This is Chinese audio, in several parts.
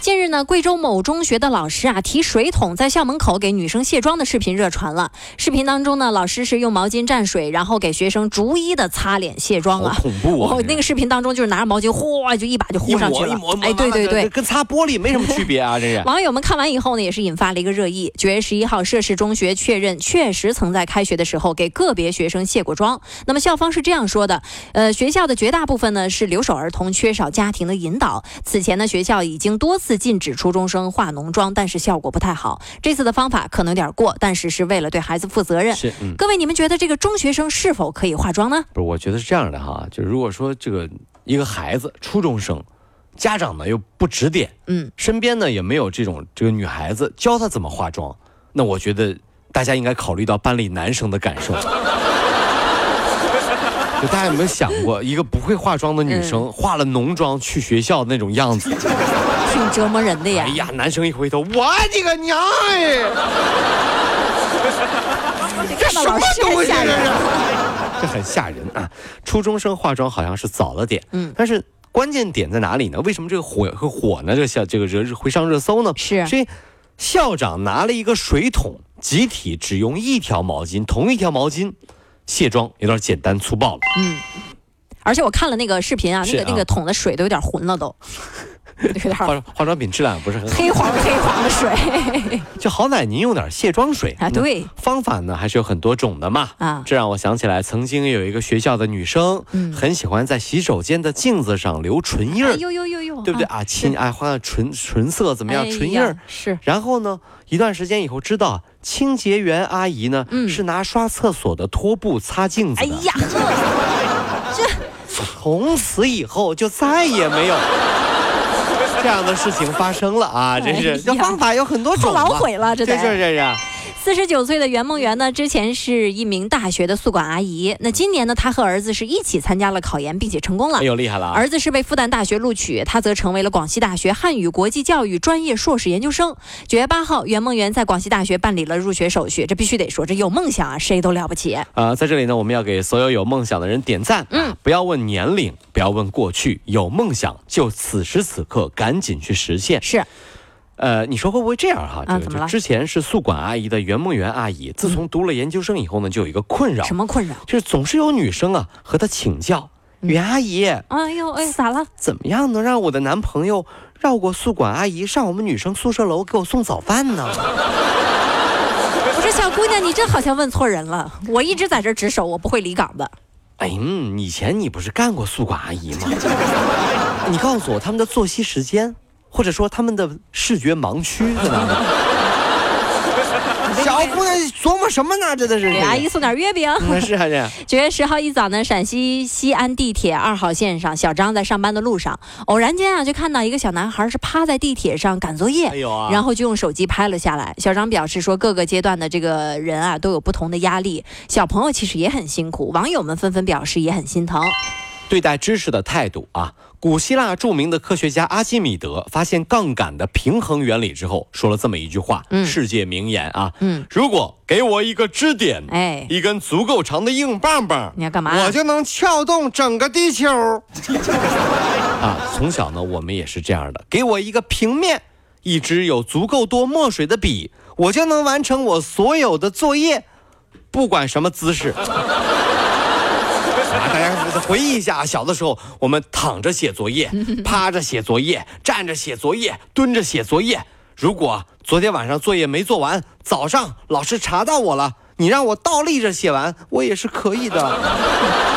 近日呢，贵州某中学的老师啊提水桶在校门口给女生卸妆的视频热传了。视频当中呢，老师是用毛巾蘸水，然后给学生逐一的擦脸卸妆啊。恐怖啊！那个视频当中就是拿着毛巾，哗就一把就糊上去了。哎，对对对，跟擦玻璃没什么区别啊！这是。网友们看完以后呢，也是引发了一个热议。九月十一号，涉事中学确认确实曾在开学的时候给个别学生卸过妆。那么校方是这样说的：呃，学校的绝大部分呢是留守儿童，缺少家庭的引导。此前呢，学校已经多次禁止初中生。化浓妆，但是效果不太好。这次的方法可能有点过，但是是为了对孩子负责任。是，各位，你们觉得这个中学生是否可以化妆呢？不是，我觉得是这样的哈，就如果说这个一个孩子初中生，家长呢又不指点，嗯，身边呢也没有这种这个女孩子教他怎么化妆，那我觉得大家应该考虑到班里男生的感受。就大家有没有想过，一个不会化妆的女生化了浓妆去学校那种样子？挺折磨人的呀！哎呀，男生一回头，我的个娘哎！这什么东西？这很吓人啊！初中生化妆好像是早了点，嗯，但是关键点在哪里呢？为什么这个火会火呢？这个校这个热会上热搜呢？是，所以校长拿了一个水桶，集体只用一条毛巾，同一条毛巾卸妆，有点简单粗暴了。嗯，而且我看了那个视频啊，那个那个桶的水都有点浑了都。化化妆品质量不是很好，黑黄黑黄的水，就好歹您用点卸妆水啊。对，方法呢还是有很多种的嘛。啊，这让我想起来，曾经有一个学校的女生，嗯，很喜欢在洗手间的镜子上留唇印儿，呦呦呦呦，对不对啊？亲，爱画唇唇色怎么样？唇印儿是。然后呢，一段时间以后知道，清洁员阿姨呢是拿刷厕所的拖布擦镜子的。哎呀，这 从此以后就再也没有。这样的事情发生了啊！真是，这方法有很多种。老悔了，这就是这是。四十九岁的袁梦圆呢，之前是一名大学的宿管阿姨。那今年呢，她和儿子是一起参加了考研，并且成功了。哎呦，厉害了！儿子是被复旦大学录取，她则成为了广西大学汉语国际教育专业硕士研究生。九月八号，袁梦圆在广西大学办理了入学手续。这必须得说，这有梦想啊，谁都了不起呃！在这里呢，我们要给所有有梦想的人点赞。嗯，不要问年龄，不要问过去，有梦想就此时此刻赶紧去实现。是。呃，你说会不会这样哈？这个就之前是宿管阿姨的袁梦圆阿姨，自从读了研究生以后呢，就有一个困扰。什么困扰？就是总是有女生啊和她请教，袁阿姨，哎呦哎，咋了？怎么样能让我的男朋友绕过宿管阿姨上我们女生宿舍楼给我送早饭呢？我说小姑娘，你这好像问错人了。我一直在这值守，我不会离岗的。哎，以前你不是干过宿管阿姨吗？你告诉我他们的作息时间。或者说他们的视觉盲区在哪里？小姑娘琢磨什么呢？真的是给阿姨送点月饼。那是还是？九月十号一早呢，陕西西安地铁二号线上，小张在上班的路上，偶然间啊，就看到一个小男孩是趴在地铁上赶作业，然后就用手机拍了下来。小张表示说，各个阶段的这个人啊，都有不同的压力，小朋友其实也很辛苦。网友们纷纷表示也很心疼。对待知识的态度啊，古希腊著名的科学家阿基米德发现杠杆的平衡原理之后，说了这么一句话，世界名言啊，嗯，如果给我一个支点，哎，一根足够长的硬棒棒，你要干嘛？我就能撬动整个地球。啊，从小呢，我们也是这样的，给我一个平面，一支有足够多墨水的笔，我就能完成我所有的作业，不管什么姿势。大家回忆一下，小的时候我们躺着写作业，趴着写作业，站着写作业，蹲着写作业。如果昨天晚上作业没做完，早上老师查到我了，你让我倒立着写完，我也是可以的。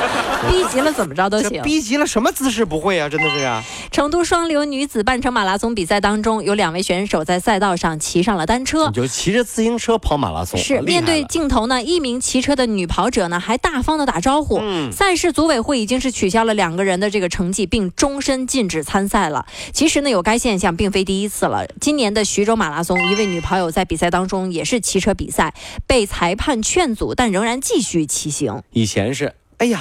逼急了怎么着都行，逼急了什么姿势不会啊？真的是啊！成都双流女子半程马拉松比赛当中，有两位选手在赛道上骑上了单车，就骑着自行车跑马拉松。是面对镜头呢，一名骑车的女跑者呢还大方的打招呼。嗯，赛事组委会已经是取消了两个人的这个成绩，并终身禁止参赛了。其实呢，有该现象并非第一次了。今年的徐州马拉松，一位女跑友在比赛当中也是骑车比赛，被裁判劝阻，但仍然继续骑行。以前是，哎呀。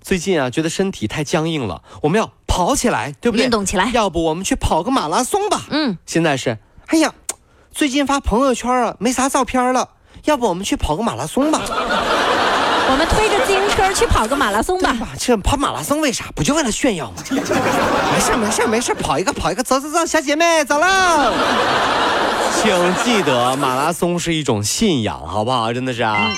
最近啊，觉得身体太僵硬了，我们要跑起来，对不对？运动起来。要不我们去跑个马拉松吧？嗯。现在是，哎呀，最近发朋友圈啊，没啥照片了，要不我们去跑个马拉松吧？我们推着自行车去跑个马拉松吧。这跑马拉松为啥？不就为了炫耀吗？没事没事没事，跑一个跑一个，走走走，小姐妹走了。请记得，马拉松是一种信仰，好不好？真的是啊。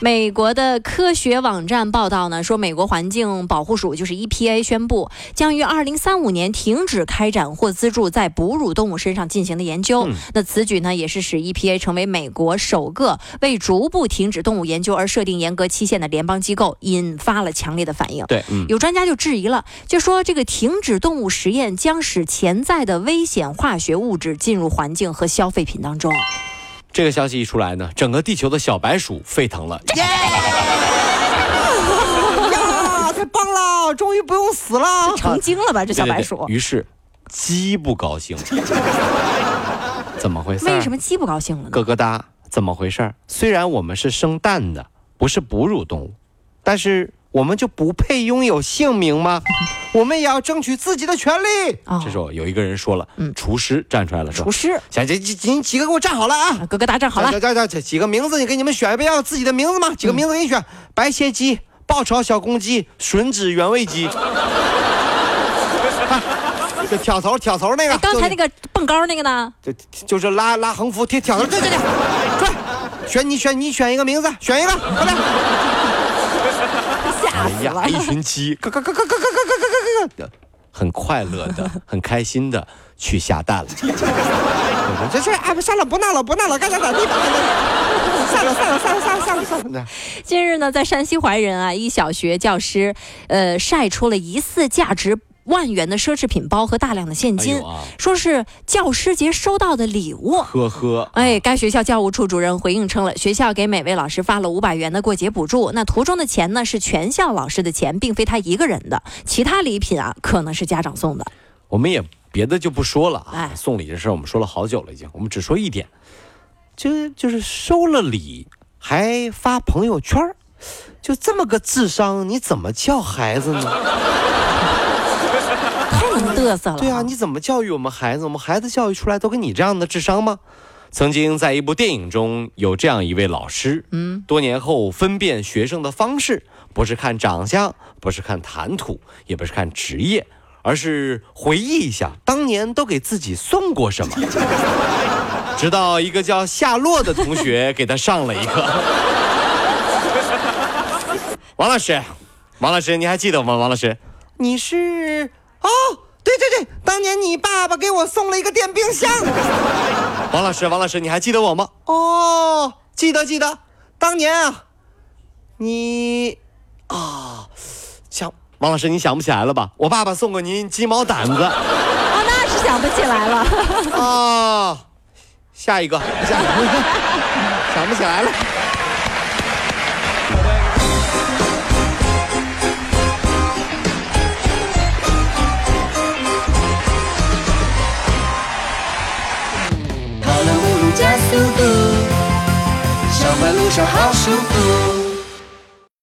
美国的科学网站报道呢，说美国环境保护署就是 EPA 宣布，将于二零三五年停止开展或资助在哺乳动物身上进行的研究。那此举呢，也是使 EPA 成为美国首个为逐步停止动物研究而设定严格期限的联邦机构，引发了强烈的反应。对，有专家就质疑了，就说这个停止动物实验将使潜在的危险化学物质进入环境和消费品当中。这个消息一出来呢，整个地球的小白鼠沸腾了。耶！呀，太棒了，终于不用死了，成精了吧？这小白鼠。于是，鸡不高兴了。怎么回事？为什么鸡不高兴了呢？咯咯哒，怎么回事？虽然我们是生蛋的，不是哺乳动物，但是。我们就不配拥有姓名吗？我们也要争取自己的权利。这时候有一个人说了：“嗯，厨师站出来了，说厨师，行，这几你几个给我站好了啊！哥哥大站好了，这这这几个名字，你给你们选一遍，要自己的名字吗？几个名字给你选：白切鸡、爆炒小公鸡、吮指原味鸡。这挑头挑头那个，刚才那个蹦高那个呢？就就是拉拉横幅贴挑头，对对对，快选你选你选一个名字，选一个，快点。哎呀，一群鸡，咯咯咯咯咯咯咯咯咯咯，很快乐的，很开心的去下蛋了。这是哎，算了，不闹了，不闹了，该咋咋地吧。算了算了算了算了算了算了。近日呢，在山西怀仁啊，一小学教师，呃，晒出了疑似价值。万元的奢侈品包和大量的现金，说是教师节收到的礼物。呵呵，哎，该学校教务处主任回应称了，学校给每位老师发了五百元的过节补助。那图中的钱呢，是全校老师的钱，并非他一个人的。其他礼品啊，可能是家长送的。我们也别的就不说了啊，送礼这事儿我们说了好久了，已经。我们只说一点，就就是收了礼还发朋友圈就这么个智商，你怎么教孩子呢？嘚瑟了，对啊，你怎么教育我们孩子？我们孩子教育出来都跟你这样的智商吗？曾经在一部电影中有这样一位老师，嗯，多年后分辨学生的方式不是看长相，不是看谈吐，也不是看职业，而是回忆一下当年都给自己送过什么。直到一个叫夏洛的同学给他上了一课。王老师，王老师，你还记得吗？王老师，你是哦。对对对，当年你爸爸给我送了一个电冰箱。王老师，王老师，你还记得我吗？哦，记得记得，当年啊，你啊，想王老师，你想不起来了吧？我爸爸送过您鸡毛掸子。哦，那是想不起来了。啊，下一个，下一个，想不起来了。好舒服。